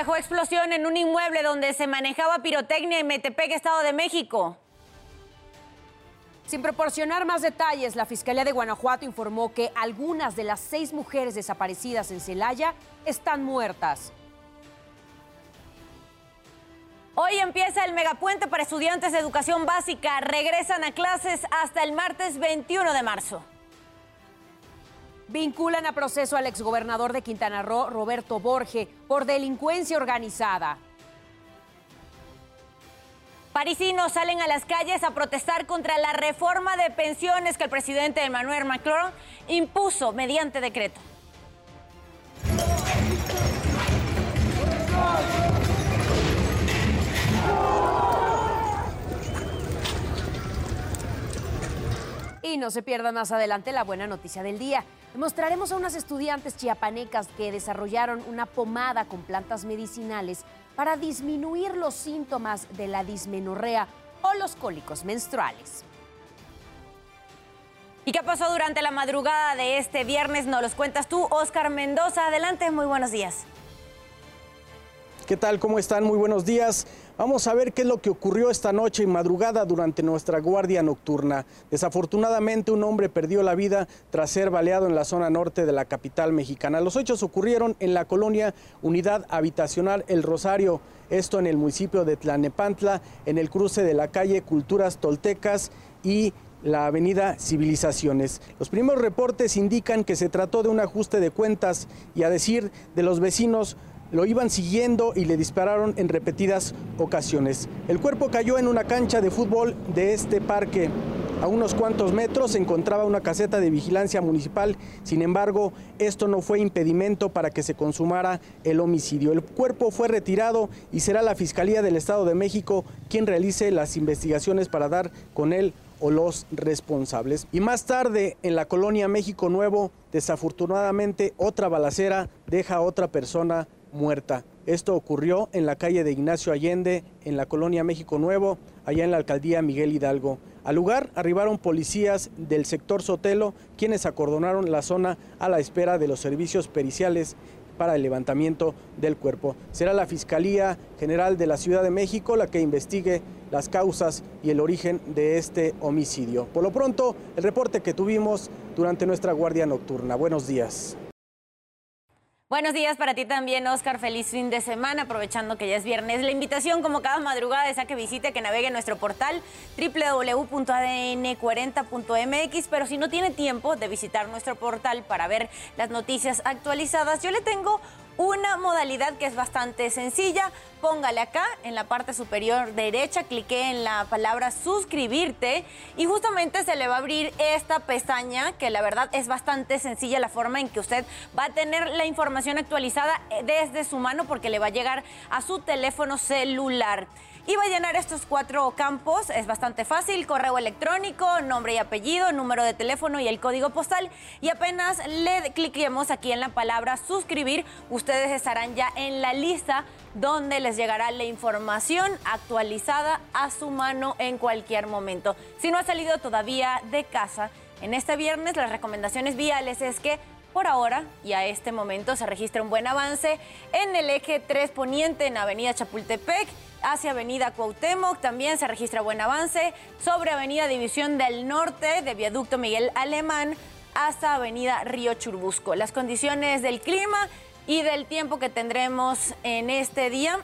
dejó explosión en un inmueble donde se manejaba pirotecnia en Metepec, Estado de México. Sin proporcionar más detalles, la Fiscalía de Guanajuato informó que algunas de las seis mujeres desaparecidas en Celaya están muertas. Hoy empieza el megapuente para estudiantes de educación básica. Regresan a clases hasta el martes 21 de marzo. Vinculan a proceso al exgobernador de Quintana Roo, Roberto Borge, por delincuencia organizada. Parisinos salen a las calles a protestar contra la reforma de pensiones que el presidente Emmanuel Macron impuso mediante decreto. Y no se pierda más adelante la buena noticia del día. Mostraremos a unas estudiantes chiapanecas que desarrollaron una pomada con plantas medicinales para disminuir los síntomas de la dismenorrea o los cólicos menstruales. ¿Y qué pasó durante la madrugada de este viernes? Nos los cuentas tú, Oscar Mendoza. Adelante, muy buenos días. ¿Qué tal? ¿Cómo están? Muy buenos días. Vamos a ver qué es lo que ocurrió esta noche y madrugada durante nuestra guardia nocturna. Desafortunadamente un hombre perdió la vida tras ser baleado en la zona norte de la capital mexicana. Los hechos ocurrieron en la colonia Unidad Habitacional El Rosario, esto en el municipio de Tlanepantla, en el cruce de la calle Culturas Toltecas y la avenida Civilizaciones. Los primeros reportes indican que se trató de un ajuste de cuentas y a decir de los vecinos, lo iban siguiendo y le dispararon en repetidas ocasiones. El cuerpo cayó en una cancha de fútbol de este parque. A unos cuantos metros se encontraba una caseta de vigilancia municipal, sin embargo, esto no fue impedimento para que se consumara el homicidio. El cuerpo fue retirado y será la Fiscalía del Estado de México quien realice las investigaciones para dar con él o los responsables. Y más tarde, en la colonia México Nuevo, desafortunadamente otra balacera deja a otra persona muerta. Esto ocurrió en la calle de Ignacio Allende, en la colonia México Nuevo, allá en la alcaldía Miguel Hidalgo. Al lugar arribaron policías del sector Sotelo, quienes acordonaron la zona a la espera de los servicios periciales para el levantamiento del cuerpo. Será la Fiscalía General de la Ciudad de México la que investigue las causas y el origen de este homicidio. Por lo pronto, el reporte que tuvimos durante nuestra guardia nocturna. Buenos días. Buenos días para ti también, Oscar. Feliz fin de semana, aprovechando que ya es viernes. La invitación, como cada madrugada, es a que visite, que navegue nuestro portal www.adn40.mx. Pero si no tiene tiempo de visitar nuestro portal para ver las noticias actualizadas, yo le tengo una modalidad que es bastante sencilla. Póngale acá en la parte superior derecha, clique en la palabra suscribirte y justamente se le va a abrir esta pestaña que la verdad es bastante sencilla la forma en que usted va a tener la información actualizada eh, desde su mano porque le va a llegar a su teléfono celular. Y va a llenar estos cuatro campos, es bastante fácil, correo electrónico, nombre y apellido, número de teléfono y el código postal. Y apenas le cliquemos aquí en la palabra suscribir, ustedes estarán ya en la lista donde les llegará la información actualizada a su mano en cualquier momento. Si no ha salido todavía de casa, en este viernes las recomendaciones viales es que por ahora y a este momento se registra un buen avance en el eje 3 poniente en Avenida Chapultepec hacia Avenida Cuauhtémoc. También se registra buen avance sobre Avenida División del Norte de Viaducto Miguel Alemán hasta Avenida Río Churbusco. Las condiciones del clima y del tiempo que tendremos en este día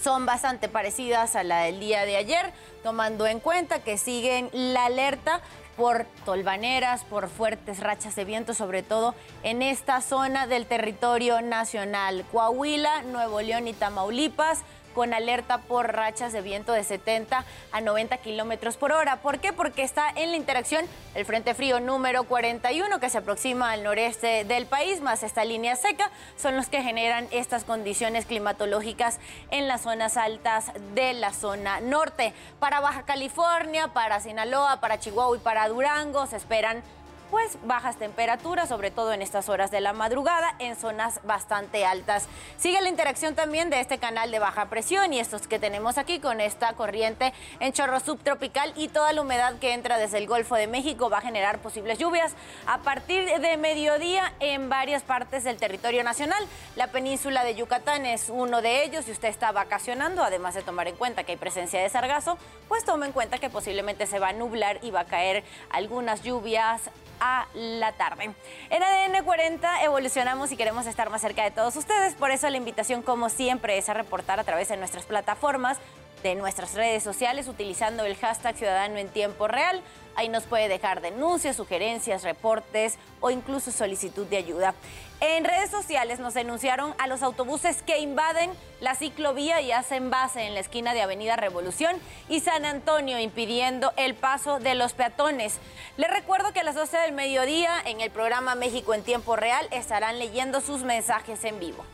son bastante parecidas a la del día de ayer, tomando en cuenta que siguen la alerta por tolvaneras, por fuertes rachas de viento, sobre todo en esta zona del territorio nacional, Coahuila, Nuevo León y Tamaulipas con alerta por rachas de viento de 70 a 90 kilómetros por hora. ¿Por qué? Porque está en la interacción el Frente Frío número 41 que se aproxima al noreste del país, más esta línea seca, son los que generan estas condiciones climatológicas en las zonas altas de la zona norte. Para Baja California, para Sinaloa, para Chihuahua y para Durango se esperan pues bajas temperaturas, sobre todo en estas horas de la madrugada, en zonas bastante altas. Sigue la interacción también de este canal de baja presión y estos que tenemos aquí con esta corriente en chorro subtropical y toda la humedad que entra desde el Golfo de México va a generar posibles lluvias a partir de mediodía en varias partes del territorio nacional. La península de Yucatán es uno de ellos. Si usted está vacacionando, además de tomar en cuenta que hay presencia de sargazo, pues tome en cuenta que posiblemente se va a nublar y va a caer algunas lluvias a la tarde. En ADN 40 evolucionamos y queremos estar más cerca de todos ustedes, por eso la invitación como siempre es a reportar a través de nuestras plataformas, de nuestras redes sociales utilizando el hashtag Ciudadano en Tiempo Real. Ahí nos puede dejar denuncias, sugerencias, reportes o incluso solicitud de ayuda. En redes sociales nos denunciaron a los autobuses que invaden la ciclovía y hacen base en la esquina de Avenida Revolución y San Antonio, impidiendo el paso de los peatones. Les recuerdo que a las 12 del mediodía en el programa México en Tiempo Real estarán leyendo sus mensajes en vivo.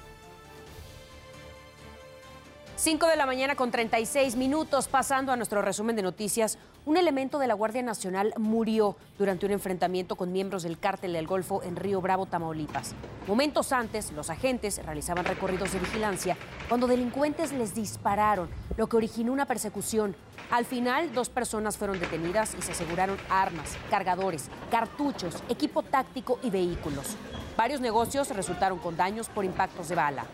5 de la mañana con 36 minutos, pasando a nuestro resumen de noticias. Un elemento de la Guardia Nacional murió durante un enfrentamiento con miembros del cártel del Golfo en Río Bravo, Tamaulipas. Momentos antes, los agentes realizaban recorridos de vigilancia cuando delincuentes les dispararon, lo que originó una persecución. Al final, dos personas fueron detenidas y se aseguraron armas, cargadores, cartuchos, equipo táctico y vehículos. Varios negocios resultaron con daños por impactos de bala.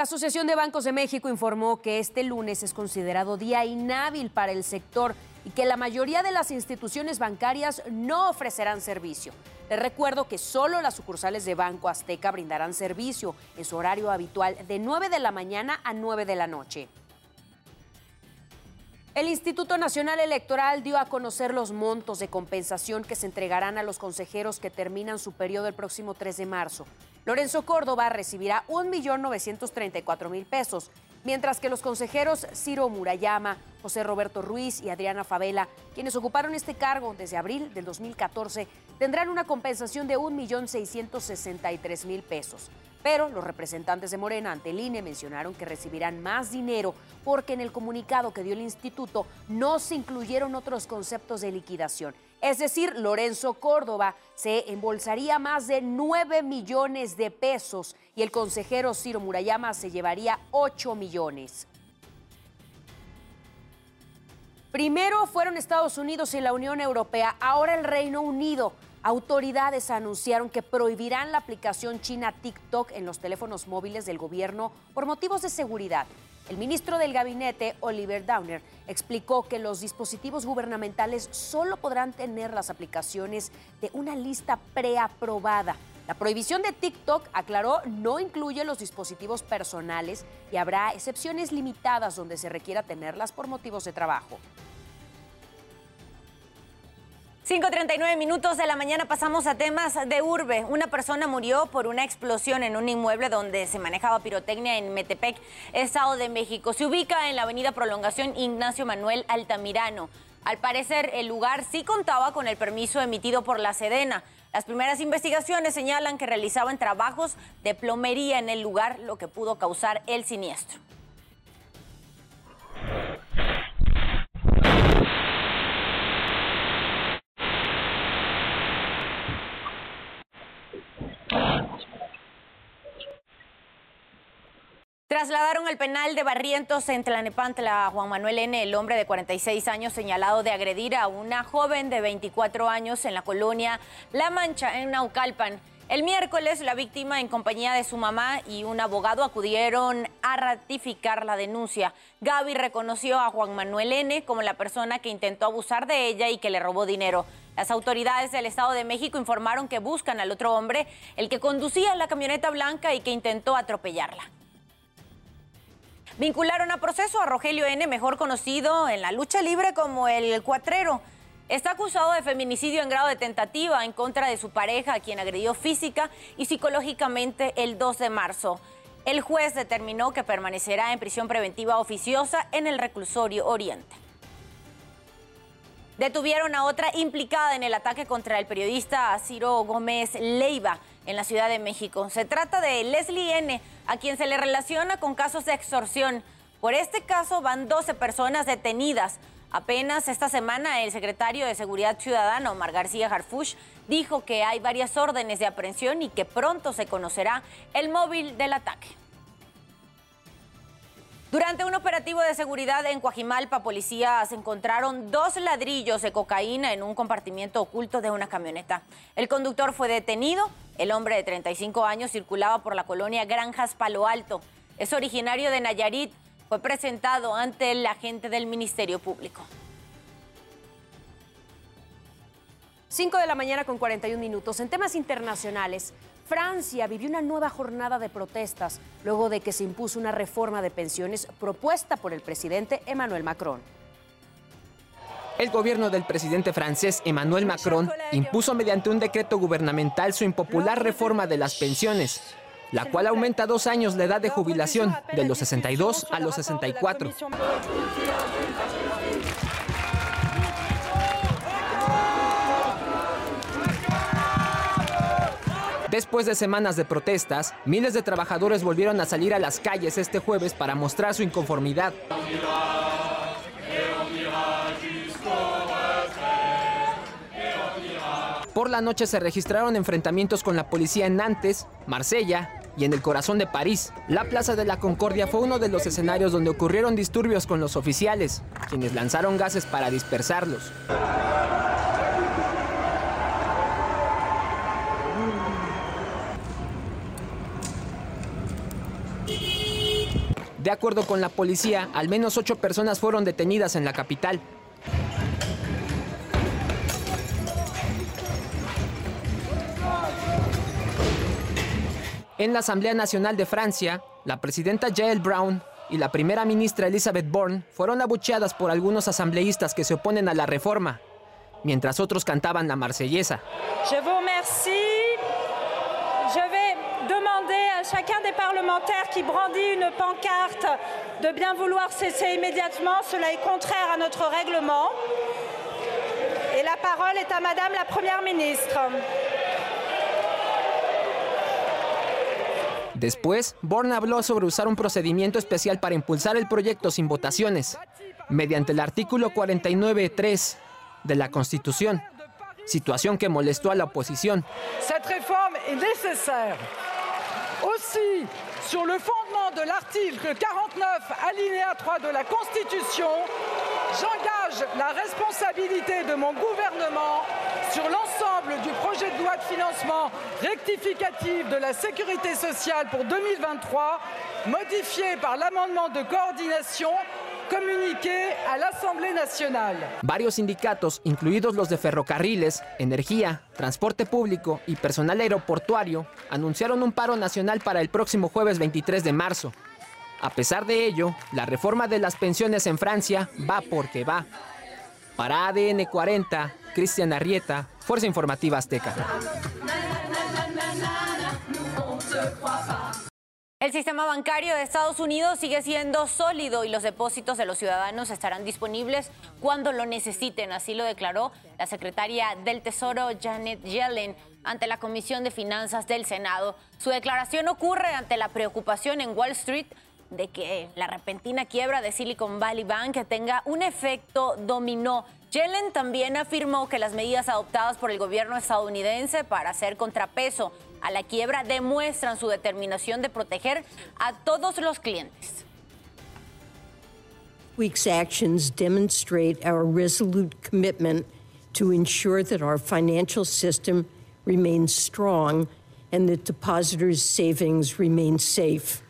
La Asociación de Bancos de México informó que este lunes es considerado día inhábil para el sector y que la mayoría de las instituciones bancarias no ofrecerán servicio. Les recuerdo que solo las sucursales de Banco Azteca brindarán servicio en su horario habitual de 9 de la mañana a 9 de la noche. El Instituto Nacional Electoral dio a conocer los montos de compensación que se entregarán a los consejeros que terminan su periodo el próximo 3 de marzo. Lorenzo Córdoba recibirá 1.934.000 pesos, mientras que los consejeros Ciro Murayama, José Roberto Ruiz y Adriana Favela, quienes ocuparon este cargo desde abril del 2014, tendrán una compensación de 1.663.000 pesos. Pero los representantes de Morena ante el INE mencionaron que recibirán más dinero porque en el comunicado que dio el instituto no se incluyeron otros conceptos de liquidación. Es decir, Lorenzo Córdoba se embolsaría más de 9 millones de pesos y el consejero Ciro Murayama se llevaría 8 millones. Primero fueron Estados Unidos y la Unión Europea, ahora el Reino Unido. Autoridades anunciaron que prohibirán la aplicación china TikTok en los teléfonos móviles del gobierno por motivos de seguridad. El ministro del Gabinete, Oliver Downer, explicó que los dispositivos gubernamentales solo podrán tener las aplicaciones de una lista preaprobada. La prohibición de TikTok, aclaró, no incluye los dispositivos personales y habrá excepciones limitadas donde se requiera tenerlas por motivos de trabajo. 5.39 minutos de la mañana pasamos a temas de urbe. Una persona murió por una explosión en un inmueble donde se manejaba pirotecnia en Metepec, Estado de México. Se ubica en la avenida Prolongación Ignacio Manuel Altamirano. Al parecer, el lugar sí contaba con el permiso emitido por la Sedena. Las primeras investigaciones señalan que realizaban trabajos de plomería en el lugar, lo que pudo causar el siniestro. Trasladaron al penal de Barrientos en Tlanepantla a Juan Manuel N., el hombre de 46 años señalado de agredir a una joven de 24 años en la colonia La Mancha, en Naucalpan. El miércoles, la víctima, en compañía de su mamá y un abogado, acudieron a ratificar la denuncia. Gaby reconoció a Juan Manuel N. como la persona que intentó abusar de ella y que le robó dinero. Las autoridades del Estado de México informaron que buscan al otro hombre, el que conducía la camioneta blanca y que intentó atropellarla. Vincularon a proceso a Rogelio N., mejor conocido en la lucha libre como el Cuatrero. Está acusado de feminicidio en grado de tentativa en contra de su pareja, a quien agredió física y psicológicamente el 2 de marzo. El juez determinó que permanecerá en prisión preventiva oficiosa en el reclusorio Oriente. Detuvieron a otra implicada en el ataque contra el periodista Ciro Gómez Leiva en la Ciudad de México. Se trata de Leslie N., a quien se le relaciona con casos de extorsión. Por este caso van 12 personas detenidas. Apenas esta semana el secretario de Seguridad Ciudadana, Omar García Harfush, dijo que hay varias órdenes de aprehensión y que pronto se conocerá el móvil del ataque. Durante un operativo de seguridad en Coajimalpa, policías encontraron dos ladrillos de cocaína en un compartimiento oculto de una camioneta. El conductor fue detenido. El hombre de 35 años circulaba por la colonia Granjas Palo Alto. Es originario de Nayarit. Fue presentado ante el agente del Ministerio Público. 5 de la mañana con 41 minutos. En temas internacionales, Francia vivió una nueva jornada de protestas luego de que se impuso una reforma de pensiones propuesta por el presidente Emmanuel Macron. El gobierno del presidente francés Emmanuel Macron impuso mediante un decreto gubernamental su impopular reforma de las pensiones, la cual aumenta dos años la edad de jubilación, de los 62 a los 64. Después de semanas de protestas, miles de trabajadores volvieron a salir a las calles este jueves para mostrar su inconformidad. Por la noche se registraron enfrentamientos con la policía en Nantes, Marsella y en el corazón de París. La Plaza de la Concordia fue uno de los escenarios donde ocurrieron disturbios con los oficiales, quienes lanzaron gases para dispersarlos. De acuerdo con la policía, al menos ocho personas fueron detenidas en la capital. En la Asamblea Nacional de Francia, la presidenta Jael Brown y la primera ministra Elizabeth Bourne fueron abucheadas por algunos asambleístas que se oponen a la reforma, mientras otros cantaban la marsellesa. Je vous chacun des parlementaires qui brandit une pancarte de bien vouloir cesser immédiatement. Cela est contraire à notre règlement. Et la parole est à Madame la Première ministre. Después, Bourne habló sobre usar un procedimiento especial para impulsar el proyecto sin votaciones, mediante el artículo 49.3 de la Constitución, situación que molestó a la oposición. Cette réforme est nécessaire. Aussi, sur le fondement de l'article 49, alinéa 3 de la Constitution, j'engage la responsabilité de mon gouvernement sur l'ensemble du projet de loi de financement rectificatif de la sécurité sociale pour 2023, modifié par l'amendement de coordination communiqué a la Asamblea Nacional. Varios sindicatos, incluidos los de ferrocarriles, energía, transporte público y personal aeroportuario, anunciaron un paro nacional para el próximo jueves 23 de marzo. A pesar de ello, la reforma de las pensiones en Francia va porque va. Para ADN 40, Cristian Arrieta, Fuerza Informativa Azteca. El sistema bancario de Estados Unidos sigue siendo sólido y los depósitos de los ciudadanos estarán disponibles cuando lo necesiten, así lo declaró la secretaria del Tesoro Janet Yellen ante la Comisión de Finanzas del Senado. Su declaración ocurre ante la preocupación en Wall Street de que la repentina quiebra de Silicon Valley Bank tenga un efecto dominó. Yellen también afirmó que las medidas adoptadas por el gobierno estadounidense para hacer contrapeso a la quiebra demuestran su determinación de proteger a todos los clientes. week's actions demonstrate our resolute commitment to ensure that our financial system remains strong and that depositors' savings remain safe.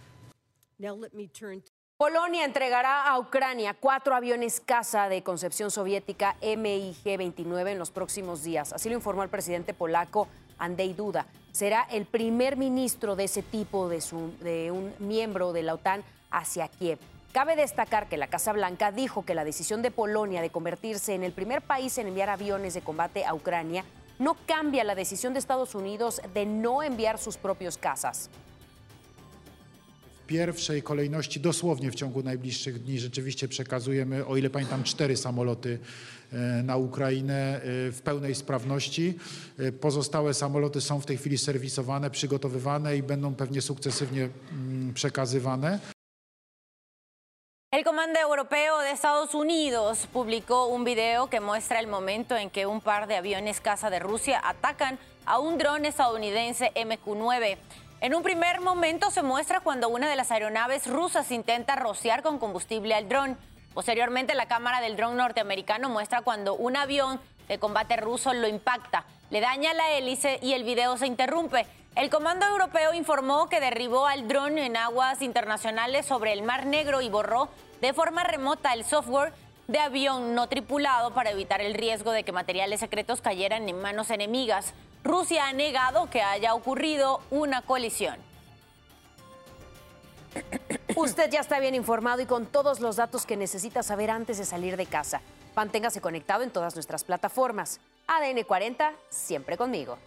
Now let me turn to Polonia entregará a Ucrania cuatro aviones caza de concepción soviética MiG-29 en los próximos días. Así lo informó el presidente polaco Andrzej Duda. Será el primer ministro de ese tipo de, de un miembro de la OTAN hacia Kiev. Cabe destacar que la Casa Blanca dijo que la decisión de Polonia de convertirse en el primer país en enviar aviones de combate a Ucrania no cambia la decisión de Estados Unidos de no enviar sus propios cazas. Pierwszej kolejności dosłownie w ciągu najbliższych dni rzeczywiście przekazujemy, o ile pamiętam, cztery samoloty e, na Ukrainę e, w pełnej sprawności. E, Pozostałe samoloty są w tej chwili serwisowane, przygotowywane i będą pewnie sukcesywnie mm, przekazywane. El Comando Europeo de Estados Unidos publicó un video que muestra el momento en que un par de aviones caza de Rusia atacan a un dron estadounidense MQ-9. En un primer momento se muestra cuando una de las aeronaves rusas intenta rociar con combustible al dron. Posteriormente, la cámara del dron norteamericano muestra cuando un avión de combate ruso lo impacta, le daña la hélice y el video se interrumpe. El Comando Europeo informó que derribó al dron en aguas internacionales sobre el Mar Negro y borró de forma remota el software de avión no tripulado para evitar el riesgo de que materiales secretos cayeran en manos enemigas. Rusia ha negado que haya ocurrido una colisión. Usted ya está bien informado y con todos los datos que necesita saber antes de salir de casa. Manténgase conectado en todas nuestras plataformas. ADN 40, siempre conmigo.